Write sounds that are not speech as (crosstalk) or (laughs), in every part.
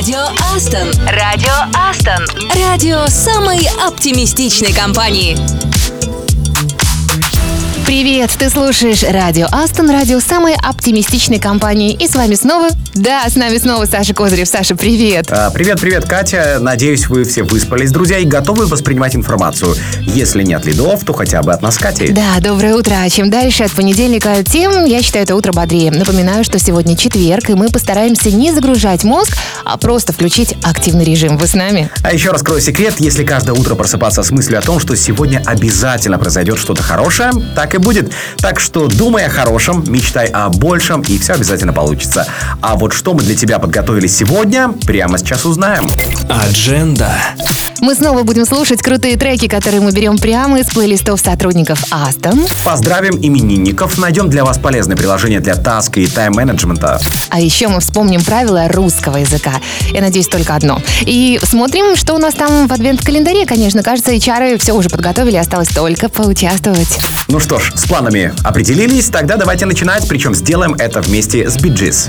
Радио Астон. Радио Астон. Радио самой оптимистичной компании. Привет, ты слушаешь радио Астон, радио самой оптимистичной компании. И с вами снова, да, с нами снова Саша Козырев. Саша, привет. А, привет, привет, Катя. Надеюсь, вы все выспались, друзья, и готовы воспринимать информацию. Если не от лидов, то хотя бы от нас, Кати. Да, доброе утро. Чем дальше от понедельника, тем, я считаю, это утро бодрее. Напоминаю, что сегодня четверг, и мы постараемся не загружать мозг, а просто включить активный режим. Вы с нами? А еще раскрою секрет, если каждое утро просыпаться с мыслью о том, что сегодня обязательно произойдет что-то хорошее, так и будет. Так что думай о хорошем, мечтай о большем, и все обязательно получится. А вот что мы для тебя подготовили сегодня, прямо сейчас узнаем. Адженда. Мы снова будем слушать крутые треки, которые мы берем прямо из плейлистов сотрудников Астон. Поздравим именинников, найдем для вас полезное приложение для таска и тайм-менеджмента. А еще мы вспомним правила русского языка. Я надеюсь, только одно. И смотрим, что у нас там в адвент-календаре. Конечно, кажется, HR все уже подготовили, осталось только поучаствовать. Ну что ж, с планами определились, тогда давайте начинать, причем сделаем это вместе с Биджис.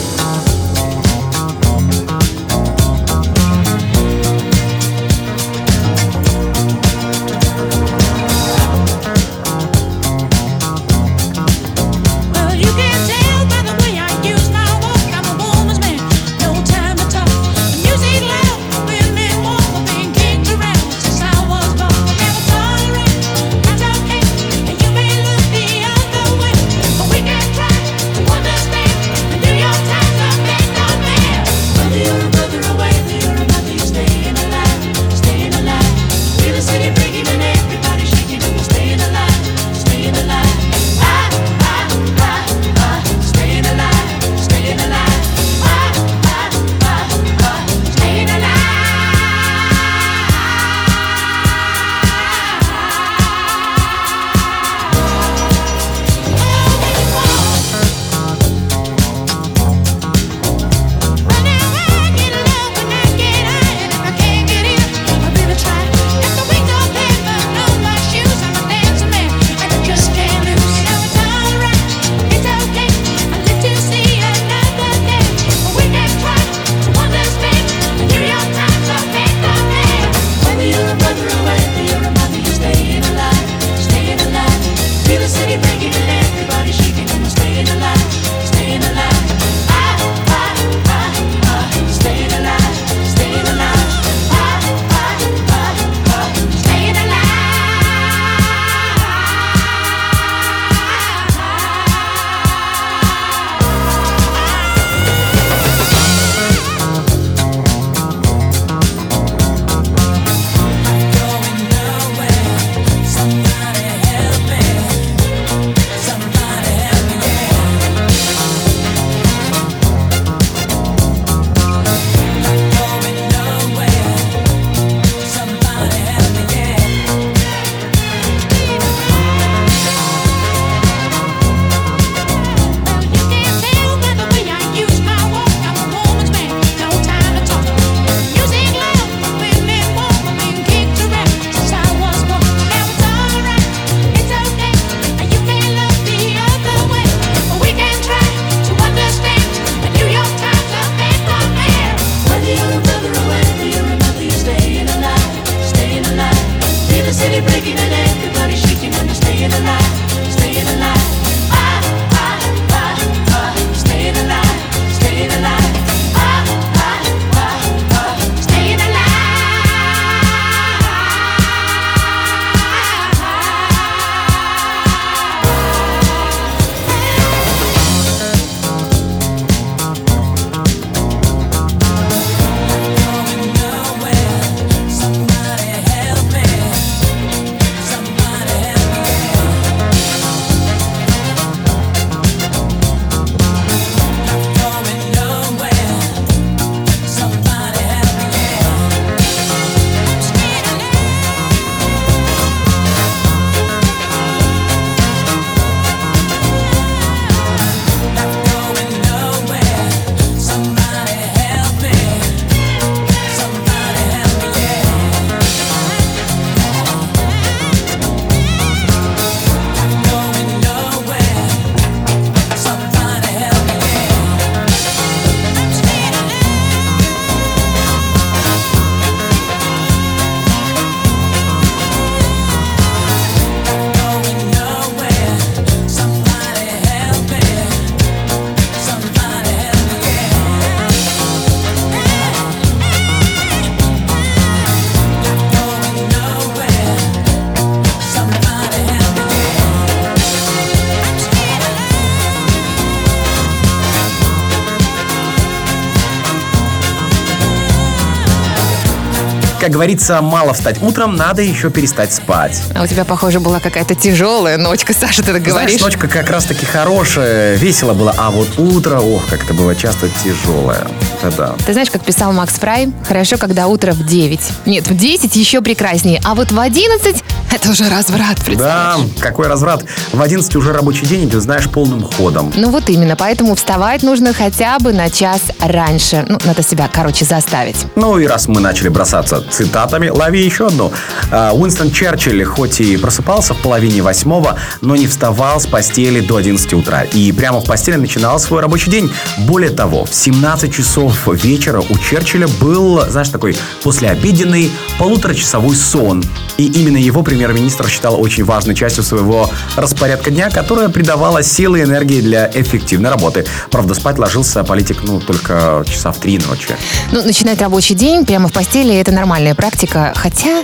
Говорится, мало встать утром, надо еще перестать спать. А у тебя, похоже, была какая-то тяжелая ночка, Саша, ты так Знаешь, говоришь. ночка как раз таки хорошая, весело было, а вот утро, ох, как это было часто тяжелое. Это да. Ты знаешь, как писал Макс Фрай, хорошо, когда утро в 9. Нет, в 10 еще прекраснее, а вот в 11 это уже разврат, Да, представляешь? какой разврат. В 11 уже рабочий день, и ты знаешь полным ходом. Ну вот именно, поэтому вставать нужно хотя бы на час раньше. Ну, надо себя, короче, заставить. Ну и раз мы начали бросаться цитатами, лови еще одну. А, Уинстон Черчилль хоть и просыпался в половине восьмого, но не вставал с постели до 11 утра. И прямо в постели начинал свой рабочий день. Более того, в 17 часов вечера у Черчилля был, знаешь, такой послеобеденный полуторачасовой сон. И именно его премьер-министр считал очень важной частью своего распорядка дня, которая придавала силы и энергии для эффективной работы. Правда, спать ложился политик, ну, только часа в три ночи. Ну, начинать рабочий день прямо в постели – это нормальная практика. Хотя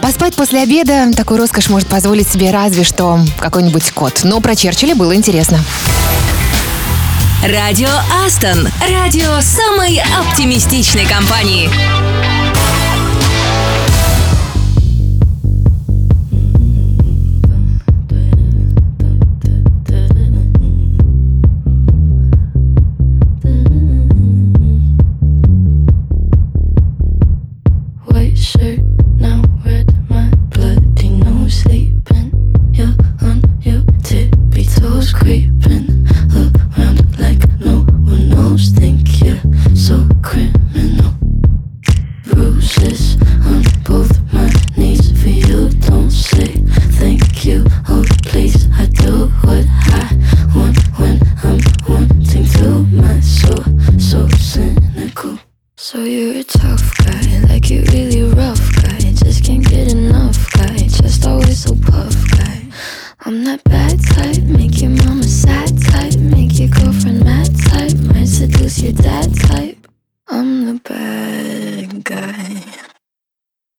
поспать после обеда такой роскошь может позволить себе разве что какой-нибудь кот. Но про Черчилля было интересно. Радио Астон. Радио самой оптимистичной компании.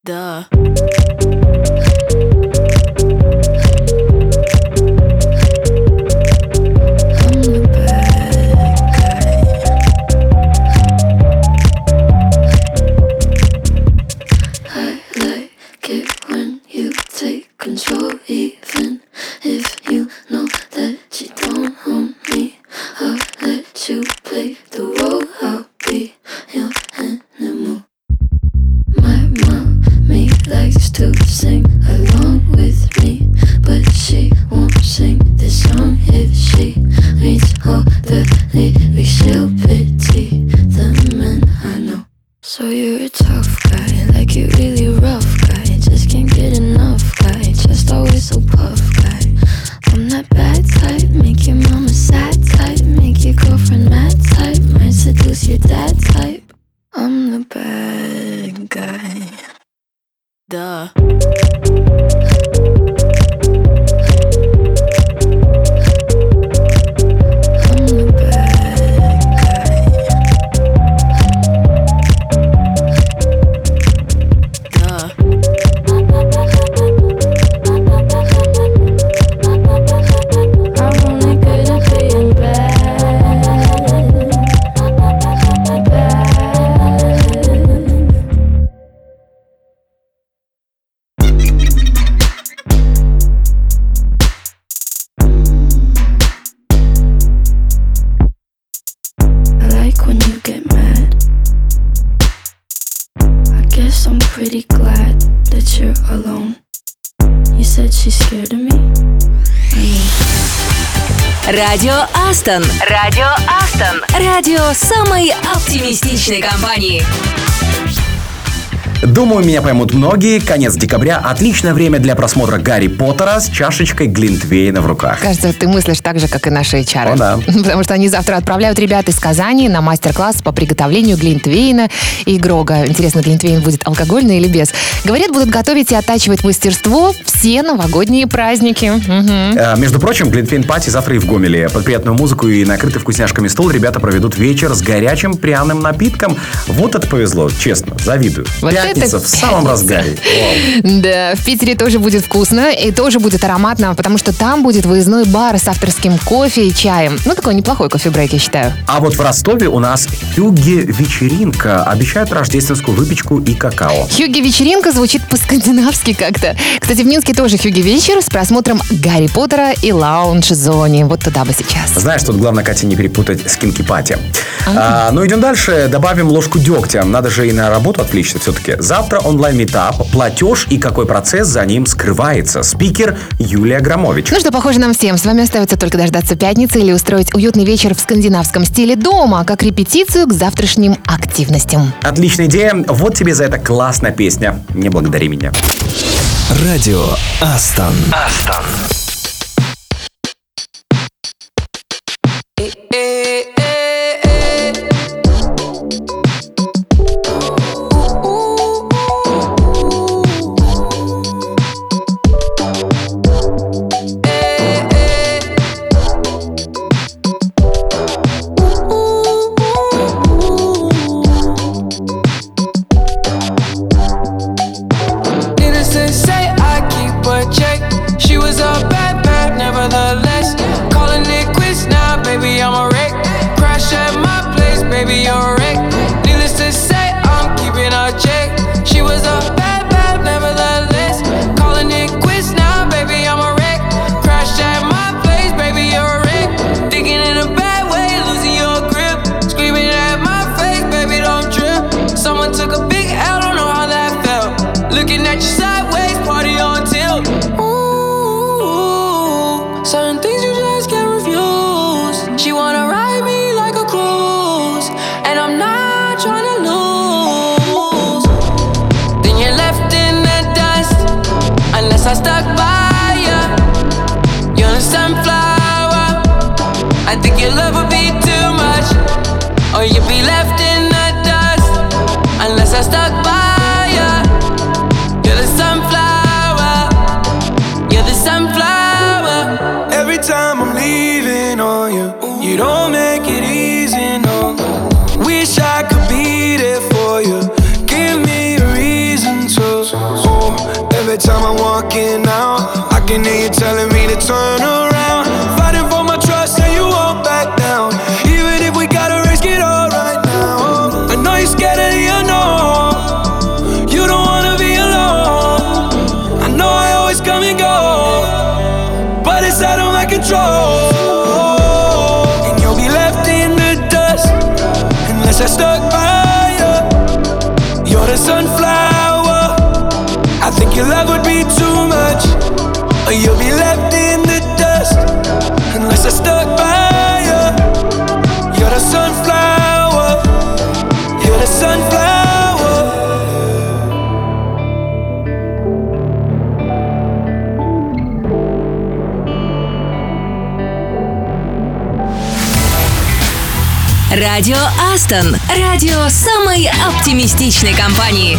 Duh. Думаю, меня поймут многие. Конец декабря – отличное время для просмотра Гарри Поттера с чашечкой Глинтвейна в руках. Кажется, ты мыслишь так же, как и наши HR. О, да. (laughs) Потому что они завтра отправляют ребят из Казани на мастер-класс по приготовлению глинтвейна и грога. Интересно, глинтвейн будет алкогольный или без? Говорят, будут готовить и оттачивать мастерство все новогодние праздники. Мгм. Э, Между прочим, Глинтвейн Пати завтра и в Гомеле. Под приятную музыку и накрытый вкусняшками стол ребята проведут вечер с горячим пряным напитком. Вот это повезло, честно, завидую. Вот Пять Пятница в самом разгаре. Вау. Да, в Питере тоже будет вкусно и тоже будет ароматно, потому что там будет выездной бар с авторским кофе и чаем. Ну, такой неплохой кофе-брейк, я считаю. А вот в Ростове у нас Хюгге-вечеринка. Обещают рождественскую выпечку и какао. Хюги-вечеринка звучит по-скандинавски как-то. Кстати, в Минске тоже хюги-вечер с просмотром Гарри Поттера и лаунж-зоне. Вот туда бы сейчас. Знаешь, тут главное, Катя, не перепутать с кинки-пати. А, ну, идем дальше. Добавим ложку дегтя. Надо же и на работу отвлечься все-таки. Завтра онлайн-метап, платеж и какой процесс за ним скрывается. Спикер Юлия Громович. Ну что, похоже нам всем. С вами остается только дождаться пятницы или устроить уютный вечер в скандинавском стиле дома, как репетицию к завтрашним активностям. Отличная идея. Вот тебе за это классная песня. Не благодари меня. Радио Астон. Needless Радио Aston. Радио самой оптимистичной компании.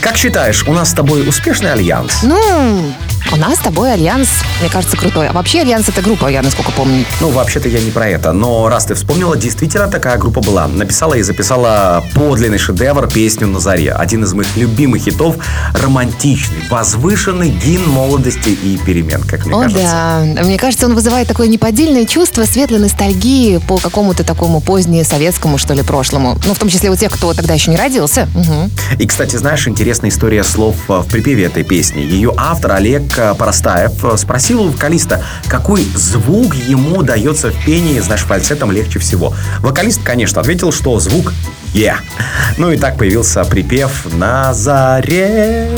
Как считаешь, у нас с тобой успешный альянс? Ну, у нас с тобой альянс, мне кажется, крутой. А вообще альянс это группа, я насколько помню. Ну, вообще-то я не про это. Но раз ты вспомнила, действительно такая группа была. Написала и записала подлинный шедевр песню «На заре». Один из моих любимых хитов. Романтичный, возвышенный гимн молодости и перемен, как мне О, кажется. да. Мне кажется, он вызывает такое неподдельное чувство светлой ностальгии по какому-то такому позднему советскому, что ли, прошлому. Ну, в том числе у тех, кто тогда еще не родился. Мгм. И, кстати, знаешь, интересная история слов э, в припеве этой песни. Ее автор Олег э, Поростаев э, спросил вокалиста, какой звук ему дается в пении, знаешь, фальцетом легче всего. Вокалист, конечно, ответил, что звук «е». Ну и так появился припев «На заре».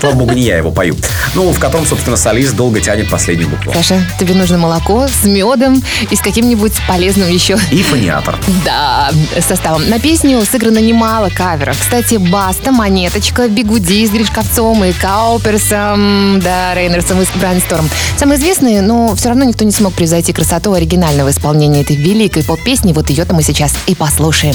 Слава богу, не я его пою. Ну, в котором, собственно, солист долго тянет последнюю букву. Саша, тебе нужно молоко с медом и с каким-нибудь полезным еще И фониатор. Да, составом. На песню сыграно немало каверов. Кстати, Баста, Монеточка, Бигуди с Гришковцом и Кауперсом, да, Рейнерсом и Брайнсторм. Самые известные, но все равно никто не смог превзойти красоту оригинального исполнения этой великой поп-песни. Вот ее-то мы сейчас и послушаем.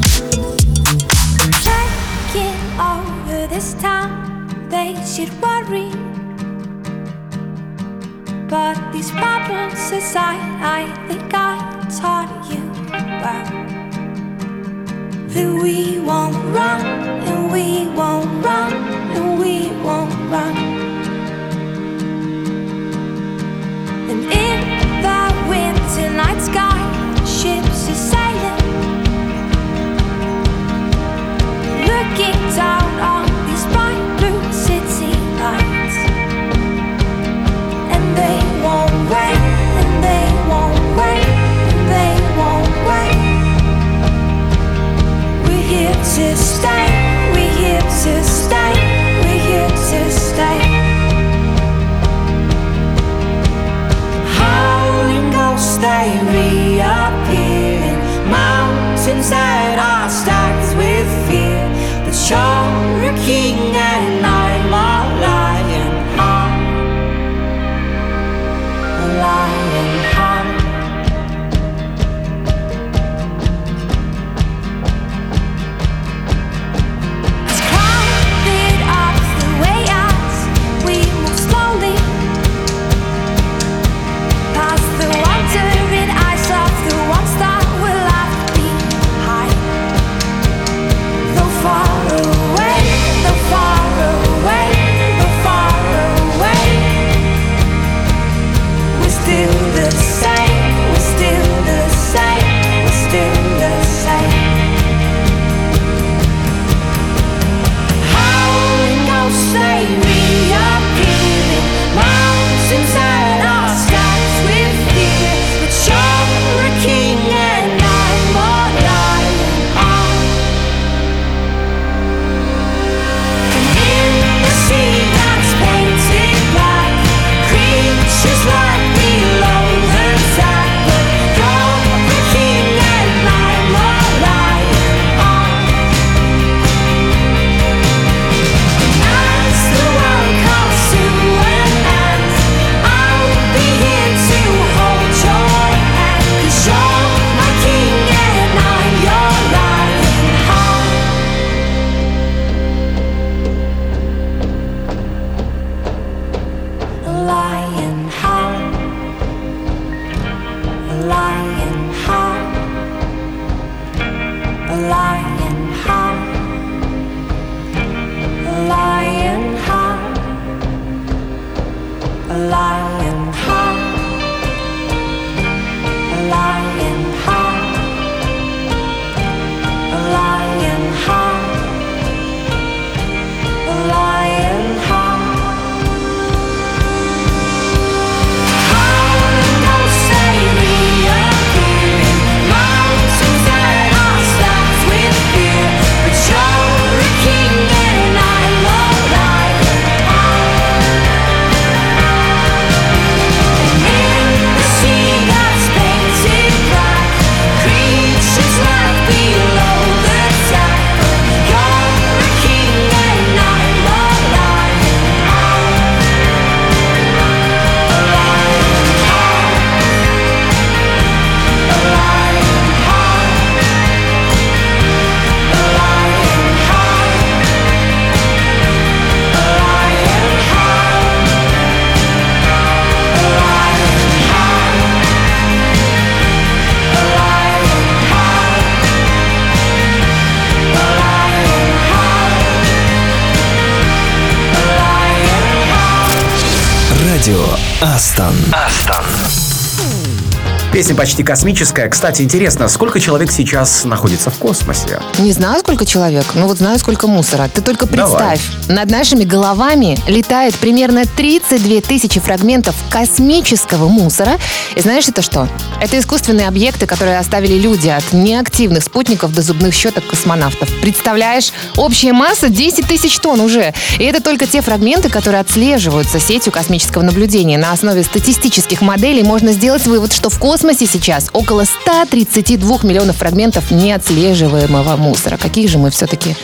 вовсе почти космическая. Кстати, интересно, сколько человек сейчас находится в космосе? Не знаю, сколько человек, но вот знаю, сколько мусора. Ты только представь, Давай. над нашими головами летает примерно 32 тысячи фрагментов космического мусора. И знаешь это что? Это искусственные объекты, которые оставили люди от неактивных спутников до зубных щеток космонавтов. Представляешь, общая масса 10 тысяч тонн уже. И это только те фрагменты, которые отслеживаются сетью космического наблюдения. На основе статистических моделей можно сделать вывод, что в космосе сейчас около 132 миллионов фрагментов неотслеживаемого мусора. Какие же мы все-таки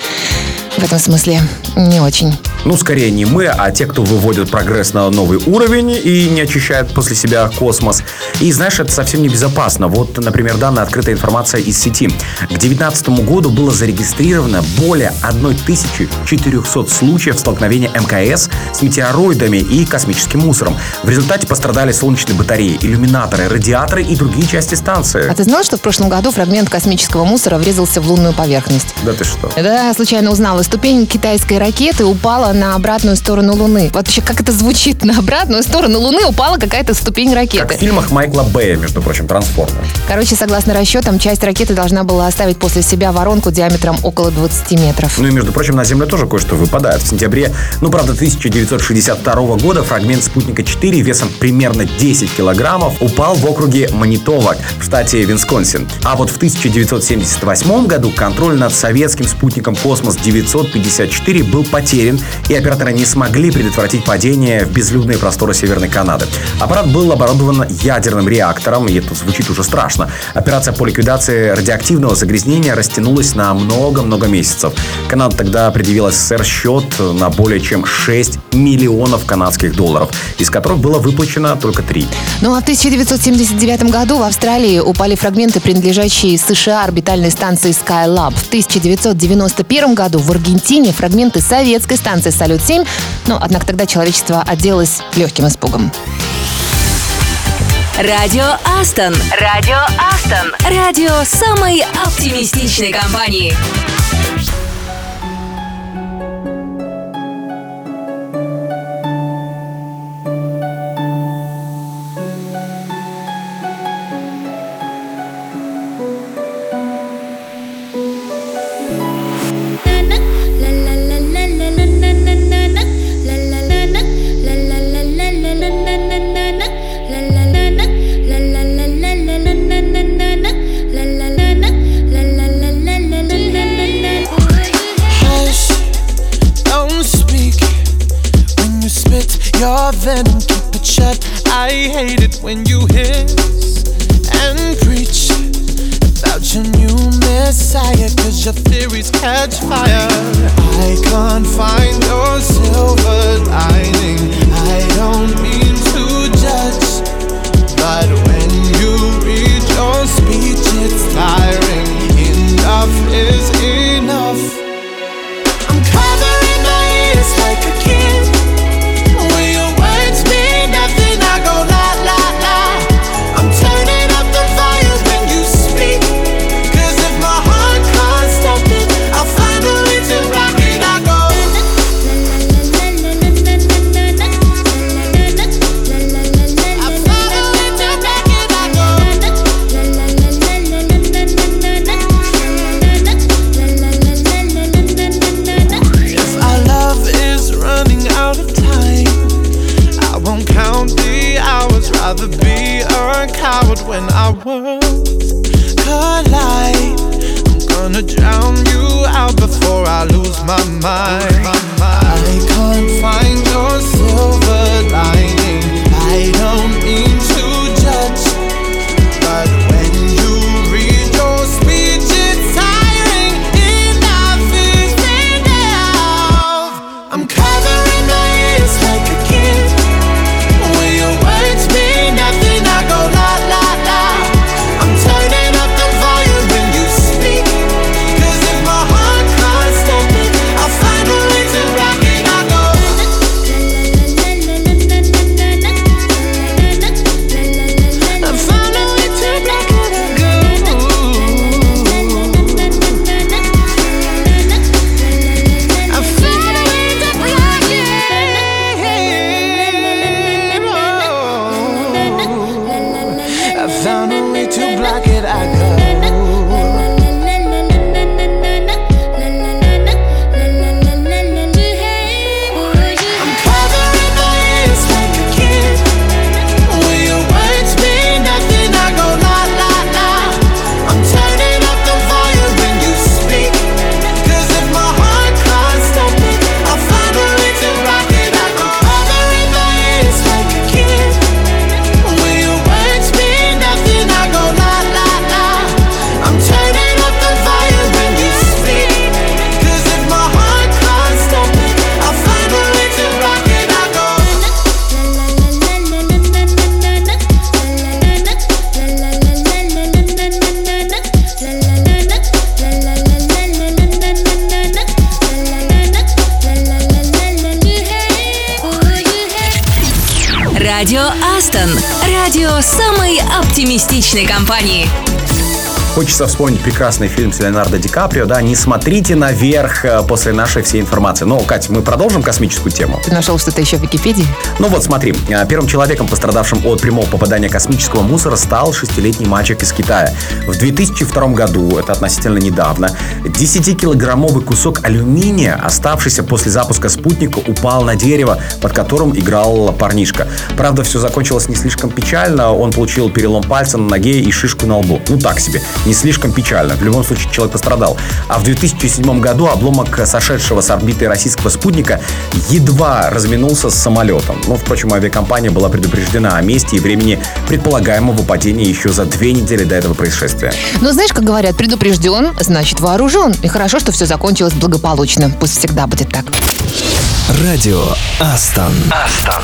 в этом смысле не очень ну, скорее не мы, а те, кто выводит прогресс на новый уровень и не очищает после себя космос. И знаешь, это совсем не безопасно. Вот, например, данная открытая информация из сети. К 2019 году было зарегистрировано более 1400 случаев столкновения МКС с метеороидами и космическим мусором. В результате пострадали солнечные батареи, иллюминаторы, радиаторы и другие части станции. А ты знал, что в прошлом году фрагмент космического мусора врезался в лунную поверхность? Да ты что? Да, случайно узнала. Ступень китайской ракеты упала на обратную сторону Луны. Вот вообще, как это звучит? На обратную сторону Луны упала какая-то ступень Как ракеты. в фильмах Майкла Бэя, между прочим, «Трансформер». Короче, согласно расчетам, часть ракеты должна была оставить после себя воронку диаметром около 20 метров. Ну и, между прочим, на Землю тоже кое-что выпадает. В сентябре, ну, правда, 1962 года фрагмент спутника 4 весом примерно 10 килограммов упал в округе Манитовак в штате Висконсин. А вот в 1978 году контроль над советским спутником «Космос-954» был потерян, и операторы не смогли предотвратить падение в безлюдные просторы Северной Канады. Аппарат был оборудован ядерным реактором, и это звучит уже страшно. Операция по ликвидации радиоактивного загрязнения растянулась на много-много месяцев. Канада тогда предъявила СССР счет на более чем 6 миллионов канадских долларов, из которых было выплачено только 3. Ну а в 1979 году в Австралии упали фрагменты, принадлежащие США орбитальной станции Skylab. В 1991 году в Аргентине фрагменты советской станции Салют-7, но однако тогда человечество отделалось легким испугом. Радио Астон. Радио Астон. Радио самой оптимистичной компании. Хочется вспомнить прекрасный фильм с Леонардо Ди Каприо, да, «Не смотрите наверх» э, после нашей всей информации. Ну, Катя, мы продолжим космическую тему? Ты нашел что-то еще в Википедии? Ну вот смотри, э, первым человеком, пострадавшим от прямого попадания космического мусора, стал шестилетний мальчик из Китая. В 2002 году, это относительно недавно, 10-килограммовый кусок алюминия, оставшийся после запуска спутника, упал на дерево, под которым играл парнишка. Правда, все закончилось не слишком печально, он получил перелом пальца на ноге и шишку на лбу. Ну так себе, не слишком печально. В любом случае человек пострадал. А в 2007 году обломок сошедшего с орбиты российского спутника едва разминулся с самолетом. Но, впрочем, авиакомпания была предупреждена о месте и времени предполагаемого падения еще за две недели до этого происшествия. Ну, знаешь, как говорят, предупрежден, значит вооружен. И хорошо, что все закончилось благополучно. Пусть всегда будет так. Радио Астон. Астон.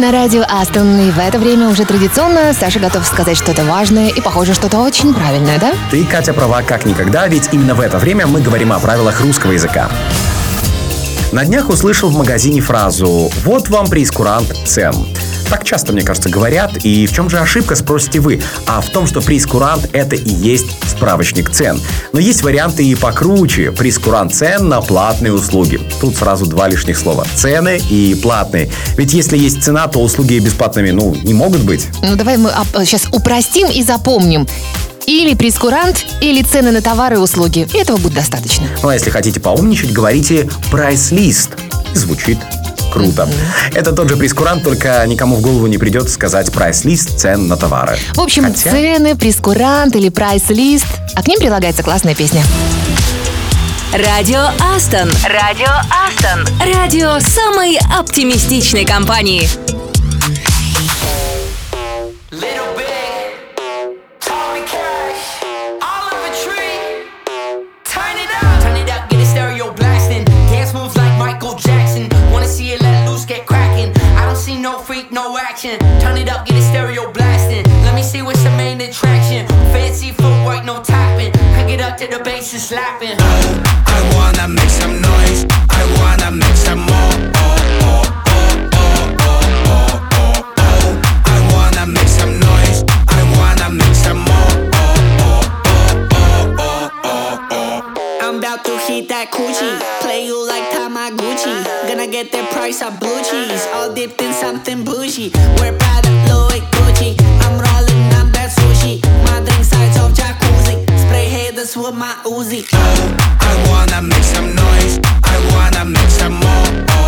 На радио Астон. И в это время уже традиционно Саша готов сказать что-то важное и, похоже, что-то очень правильное, да? Ты, Катя, права как никогда, ведь именно в это время мы говорим о правилах русского языка. На днях услышал в магазине фразу «Вот вам прескурант цен». Так часто, мне кажется, говорят. И в чем же ошибка, спросите вы? А в том, что прейскурант это и есть справочник цен. Но есть варианты и покруче. Прейскурант цен на платные услуги. Тут сразу два лишних слова. Цены и платные. Ведь если есть цена, то услуги бесплатными, ну, не могут быть. Ну, давай мы сейчас упростим и запомним. Или прескурант, или цены на товары и услуги. Этого будет достаточно. Ну, а если хотите поумничать, говорите прайс-лист. Звучит круто. Это тот же прескурант, только никому в голову не придет сказать прайс-лист цен на товары. В общем, Хотя- цены, прескурант или прайс-лист. А к ним прилагается классная песня. Радио Астон. Радио Астон. Радио самой оптимистичной компании. I no freak, no action. Turn it up, get the stereo blasting. Let me see what's the main attraction. Fancy footwork, no tapping. Pick it up to the bass and slapping. I wanna make some noise. I wanna make some more. Oh, oh, oh, oh, oh, oh, oh, oh. I wanna make some noise. I wanna make some more. Oh, oh, oh, oh, oh, oh, oh. I'm about to hit that coochie. Play you like Tamaguchi. Gonna get the price of blue cheese. All dipped in something bougie. We're Prada, Louis, Gucci. I'm rolling up that sushi. My drink size of jacuzzi. Spray haters with my Uzi. Oh, I wanna make some noise. I wanna make some more.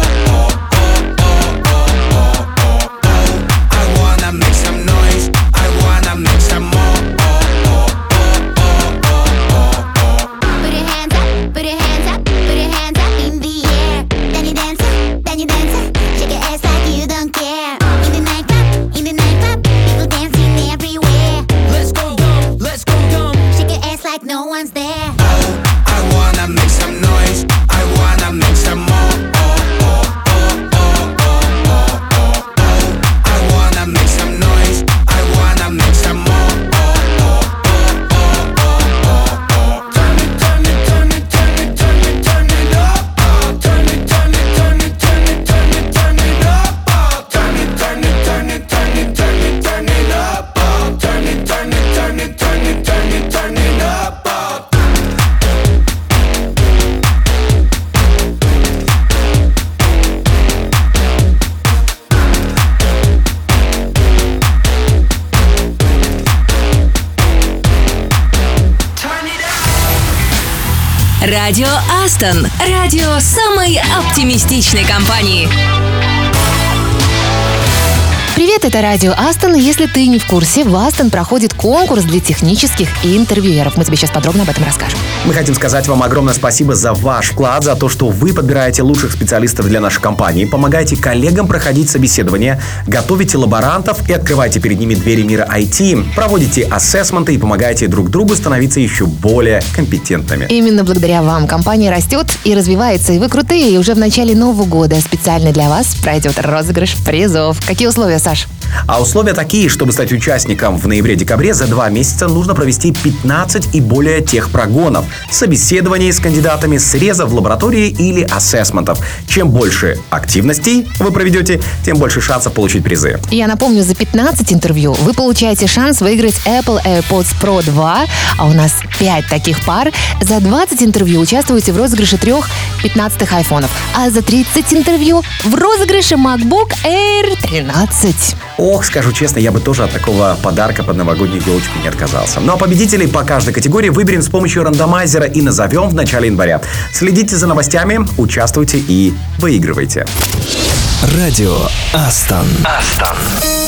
Астон. Радио самой оптимистичной компании. Привет, это радио Астон. Если ты не в курсе, в Астон проходит конкурс для технических интервьюеров. Мы тебе сейчас подробно об этом расскажем. Мы хотим сказать вам огромное спасибо за ваш вклад, за то, что вы подбираете лучших специалистов для нашей компании, помогаете коллегам проходить собеседования, готовите лаборантов и открываете перед ними двери мира IT, проводите ассессменты и помогаете друг другу становиться еще более компетентными. Именно благодаря вам компания растет и развивается, и вы крутые. И уже в начале Нового года специально для вас пройдет розыгрыш призов. Какие условия, Саш? А условия такие, чтобы стать участником в ноябре-декабре за два месяца нужно провести 15 и более техпрогонов, собеседований с кандидатами, срезов в лаборатории или ассессментов. Чем больше активностей вы проведете, тем больше шансов получить призы. Я напомню, за 15 интервью вы получаете шанс выиграть Apple AirPods Pro 2, а у нас 5 таких пар. За 20 интервью участвуете в розыгрыше трех 15 айфонов, а за 30 интервью в розыгрыше MacBook Air 13. Ох, скажу честно, я бы тоже от такого подарка под новогоднюю елочку не отказался. Ну а победителей по каждой категории выберем с помощью рандомайзера и назовем в начале января. Следите за новостями, участвуйте и выигрывайте. Радио Астон. Астон.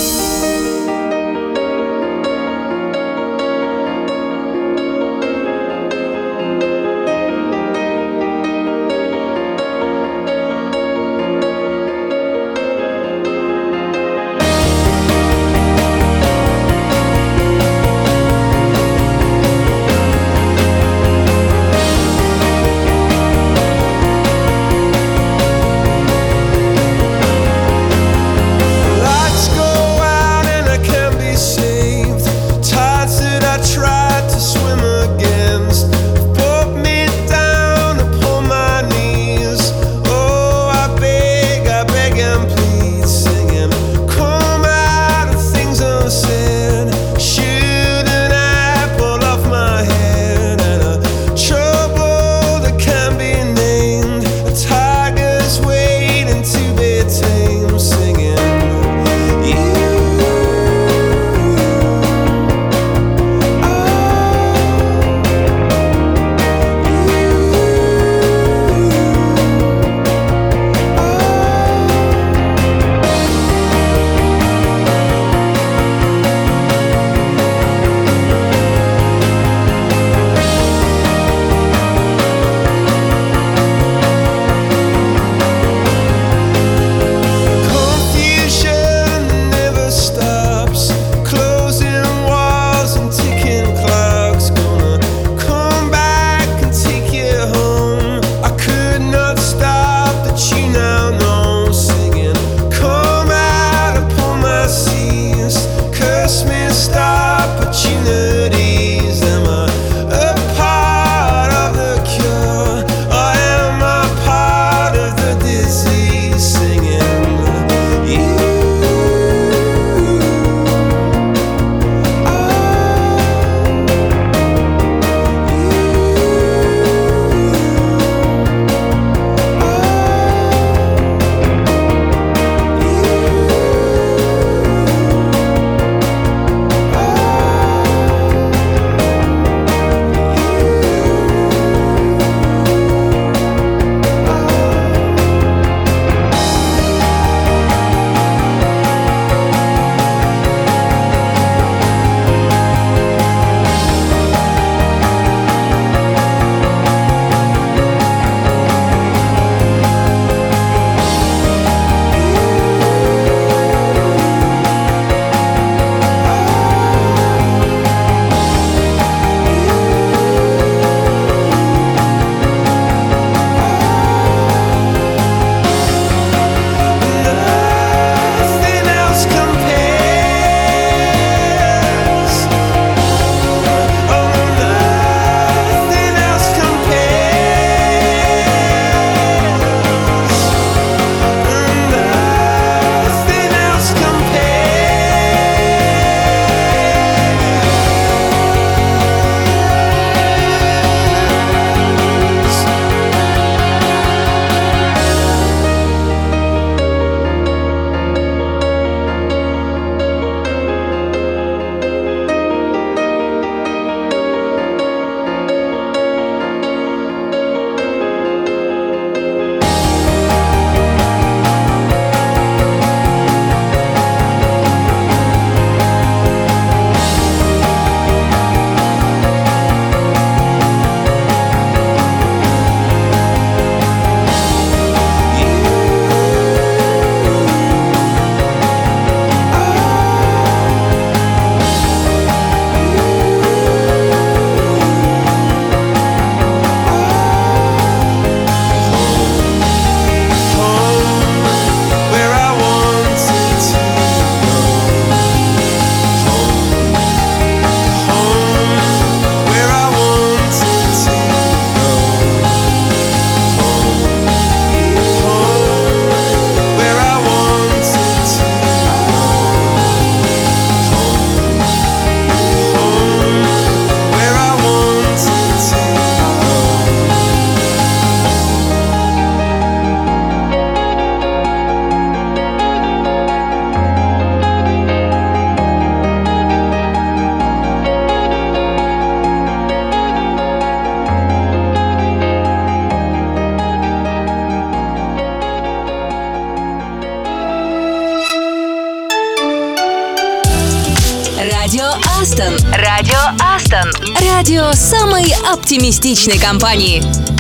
Оптимистичной компании.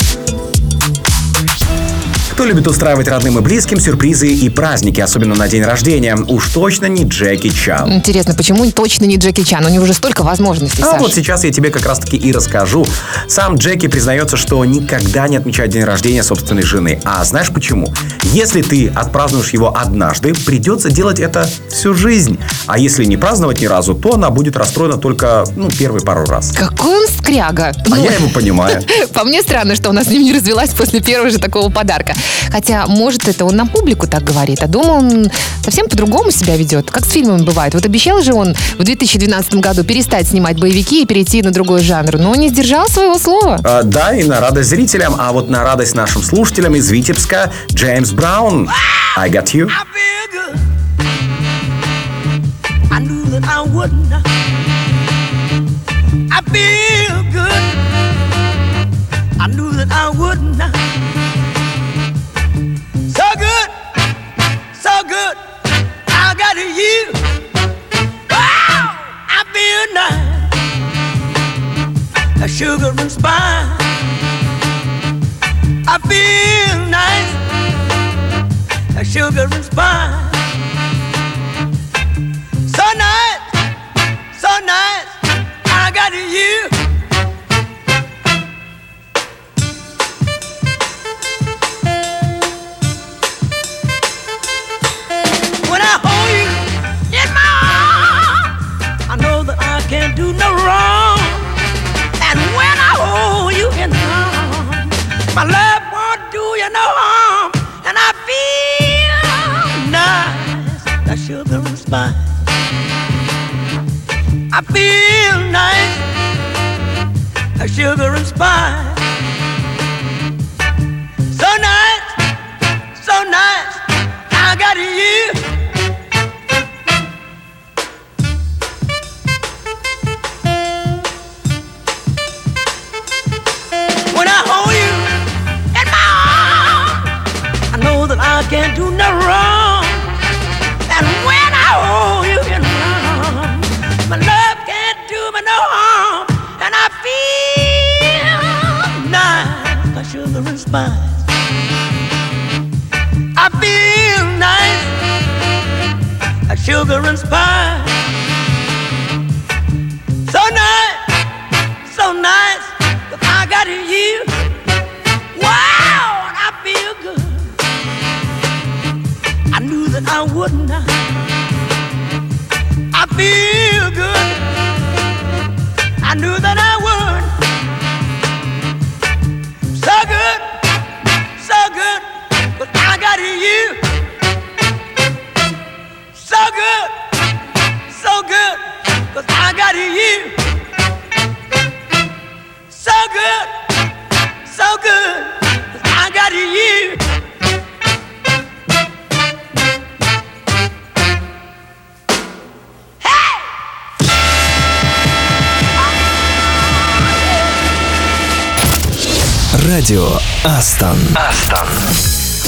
Кто любит устраивать родным и близким сюрпризы и праздники, особенно на день рождения? Уж точно не Джеки Чан. Интересно, почему точно не Джеки Чан? У него уже столько возможностей, А Саш. вот сейчас я тебе как раз-таки и расскажу. Сам Джеки признается, что никогда не отмечает день рождения собственной жены. А знаешь почему? Если ты отпразднуешь его однажды, придется делать это всю жизнь. А если не праздновать ни разу, то она будет расстроена только, ну, первые пару раз. Какой он скряга. А Ну, я его понимаю. (laughs) По мне странно, что она с ним не развелась после первого же такого подарка. Хотя, может, это он на публику так говорит, а дома он совсем по-другому себя ведет. Как с фильмами бывает. Вот обещал же он в 2012 году перестать снимать боевики и перейти на другой жанр, но не сдержал своего слова. А, да, и на радость зрителям, а вот на радость нашим слушателям из Витебска Джеймс Браун. I got you. I knew that I wouldn't. I feel good. I knew that I wouldn't. Good. I got you. Wow, I feel nice. A sugar and spice. I feel nice a sugar and spice. So nice, so nice, I got you. My love won't do you no harm. And I feel nice, that sugar and spice. I feel nice, that sugar and spice. So nice, so nice, I got you.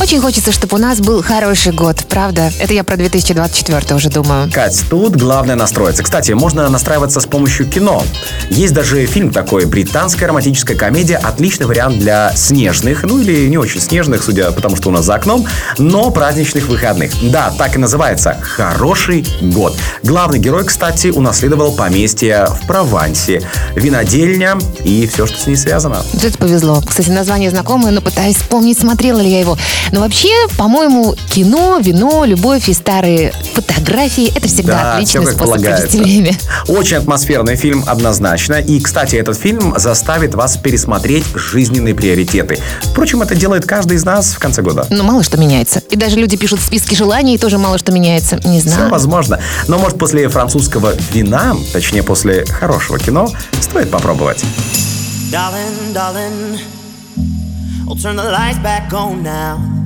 Очень хочется, чтобы у нас был хороший год, правда? Это я про 2024 уже думаю. Кать, тут главное настроиться. Кстати, можно настраиваться с помощью кино. Есть даже фильм такой, британская романтическая комедия, отличный вариант для снежных, ну или не очень снежных, судя по тому, что у нас за окном, но праздничных выходных. Да, так и называется «Хороший год». Главный герой, кстати, унаследовал поместье в Провансе, винодельня и все, что с ней связано. Вот это повезло. Кстати, название знакомое, но пытаюсь вспомнить, смотрела ли я его. Но вообще, по-моему, кино, вино, любовь и старые фотографии – это всегда Да, отличный как способ провести время. Очень атмосферный фильм, однозначно. И, кстати, этот фильм заставит вас пересмотреть жизненные приоритеты. Впрочем, это делает каждый из нас в конце года. Но мало что меняется. И даже люди пишут списки желаний, и тоже мало что меняется. Не Все знаю. возможно. Но, может, после французского вина, точнее, после хорошего кино, стоит попробовать. Darling, darling, I'll turn the lights back on now.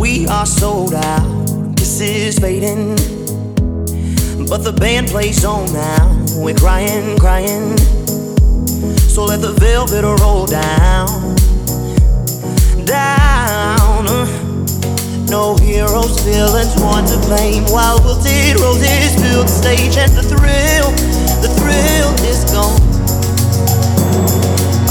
We are sold out. This is fading, but the band plays on now. We're crying, crying. So let the velvet roll down, down. No heroes, villains, one to blame. While wilted roses fill the stage, and the thrill, the thrill is gone.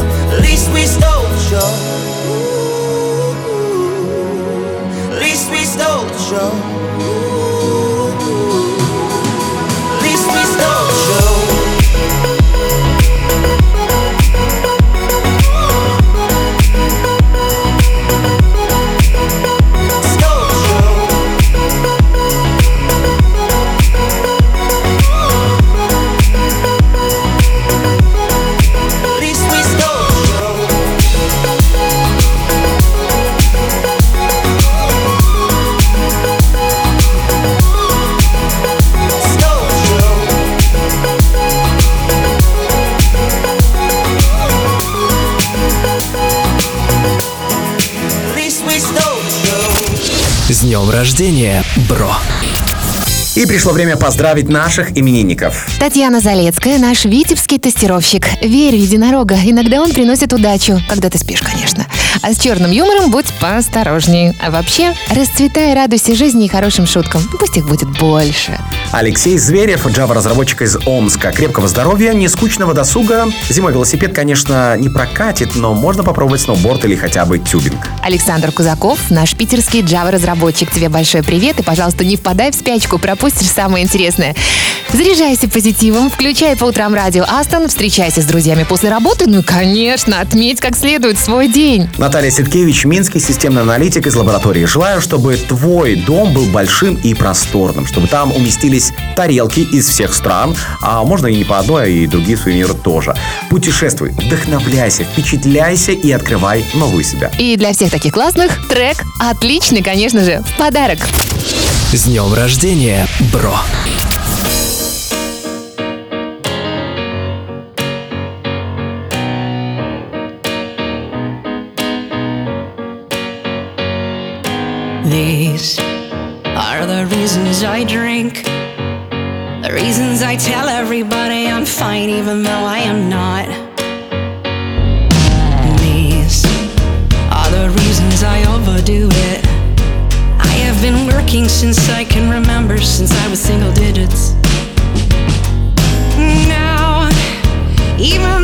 At least we stole the. At least we stole show. Днем рождения, бро! И пришло время поздравить наших именинников. Татьяна Залецкая, наш витебский тестировщик. Верю единорога. Иногда он приносит удачу. Когда ты спишь, конечно. А с черным юмором будь поосторожней. А вообще, расцветай, радуйся жизни и хорошим шуткам. Пусть их будет больше. Алексей Зверев, Java-разработчик из Омска. Крепкого здоровья, не скучного досуга. Зимой велосипед, конечно, не прокатит, но можно попробовать сноуборд или хотя бы тюбинг. Александр Кузаков, наш питерский Java-разработчик. Тебе большой привет и, пожалуйста, не впадай в спячку, пропустишь самое интересное. Заряжайся позитивом, включай по утрам радио Астон, встречайся с друзьями после работы, ну и, конечно, отметь как следует свой день. Наталья Ситкевич, Минский системный аналитик из лаборатории. Желаю, чтобы твой дом был большим и просторным, чтобы там уместились тарелки из всех стран, а можно и не по одной, а и другие сувениры тоже. Путешествуй, вдохновляйся, впечатляйся и открывай новую себя. И для всех таких классных трек отличный, конечно же, в подарок. С днем рождения, бро! These are the reasons I drink. The reasons I tell everybody I'm fine, even though I am not. These are the reasons I overdo it. Been working since I can remember, since I was single digits. Now, even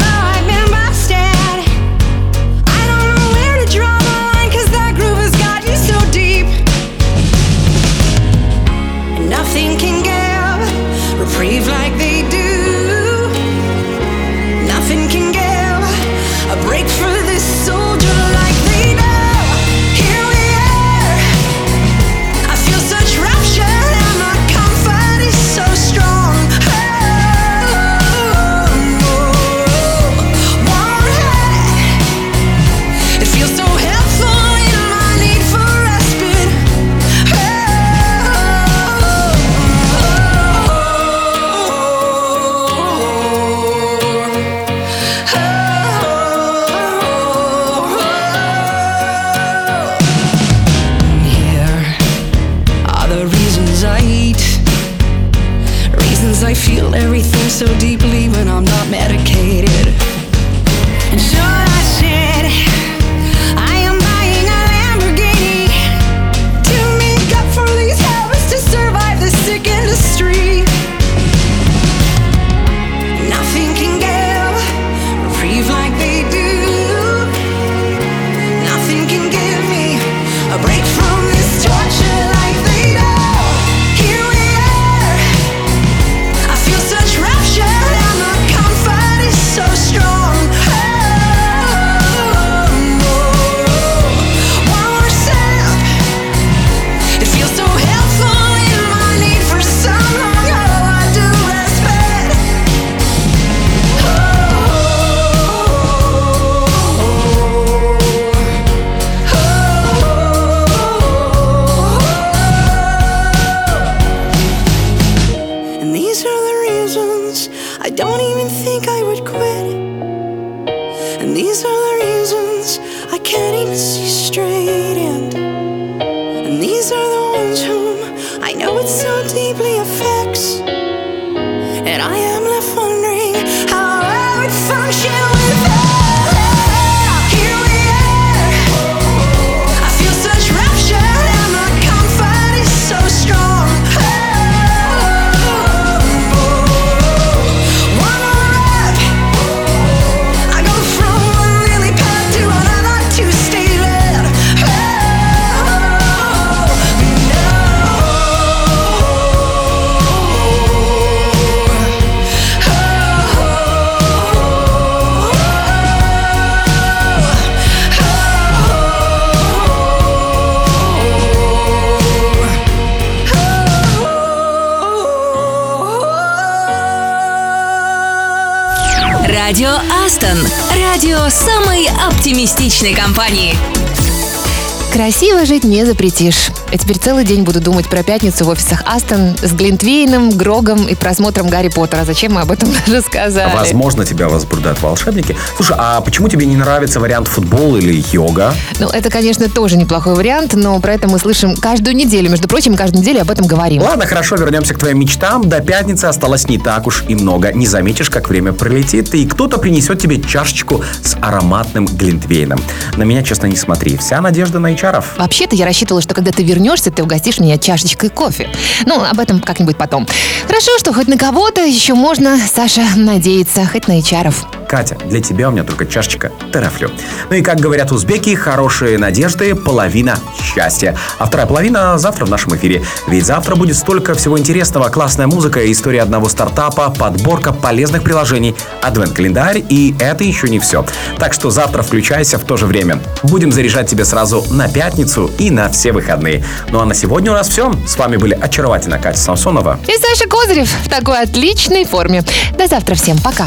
Астон. Радио самой оптимистичной компании. Красиво жить не запретишь. Я теперь целый день буду думать про пятницу в офисах Астон с Глинтвейном, Грогом и просмотром Гарри Поттера. Зачем мы об этом (laughs) даже сказали? Возможно, тебя возбуждают волшебники. Слушай, а почему тебе не нравится вариант футбол или йога? Ну, это, конечно, тоже неплохой вариант, но про это мы слышим каждую неделю. Между прочим, каждую неделю об этом говорим. Ладно, хорошо, вернемся к твоим мечтам. До пятницы осталось не так уж и много. Не заметишь, как время пролетит, и кто-то принесет тебе чашечку с ароматным глинтвейном. На меня, честно, не смотри. Вся надежда на HR. Вообще-то я рассчитывала, что когда ты вернешься, ты угостишь меня чашечкой кофе. Ну, об этом как-нибудь потом. Хорошо, что хоть на кого-то еще можно, Саша, надеяться, хоть на HR. Катя, для тебя у меня только чашечка терафлю. Ну и как говорят узбеки, хорошие надежды – половина счастья. А вторая половина завтра в нашем эфире. Ведь завтра будет столько всего интересного. Классная музыка, история одного стартапа, подборка полезных приложений, адвент-календарь и это еще не все. Так что завтра включайся в то же время. Будем заряжать тебя сразу на пятницу и на все выходные. Ну а на сегодня у нас все. С вами были очаровательная Катя Самсонова. И Саша Козырев в такой отличной форме. До завтра всем. Пока.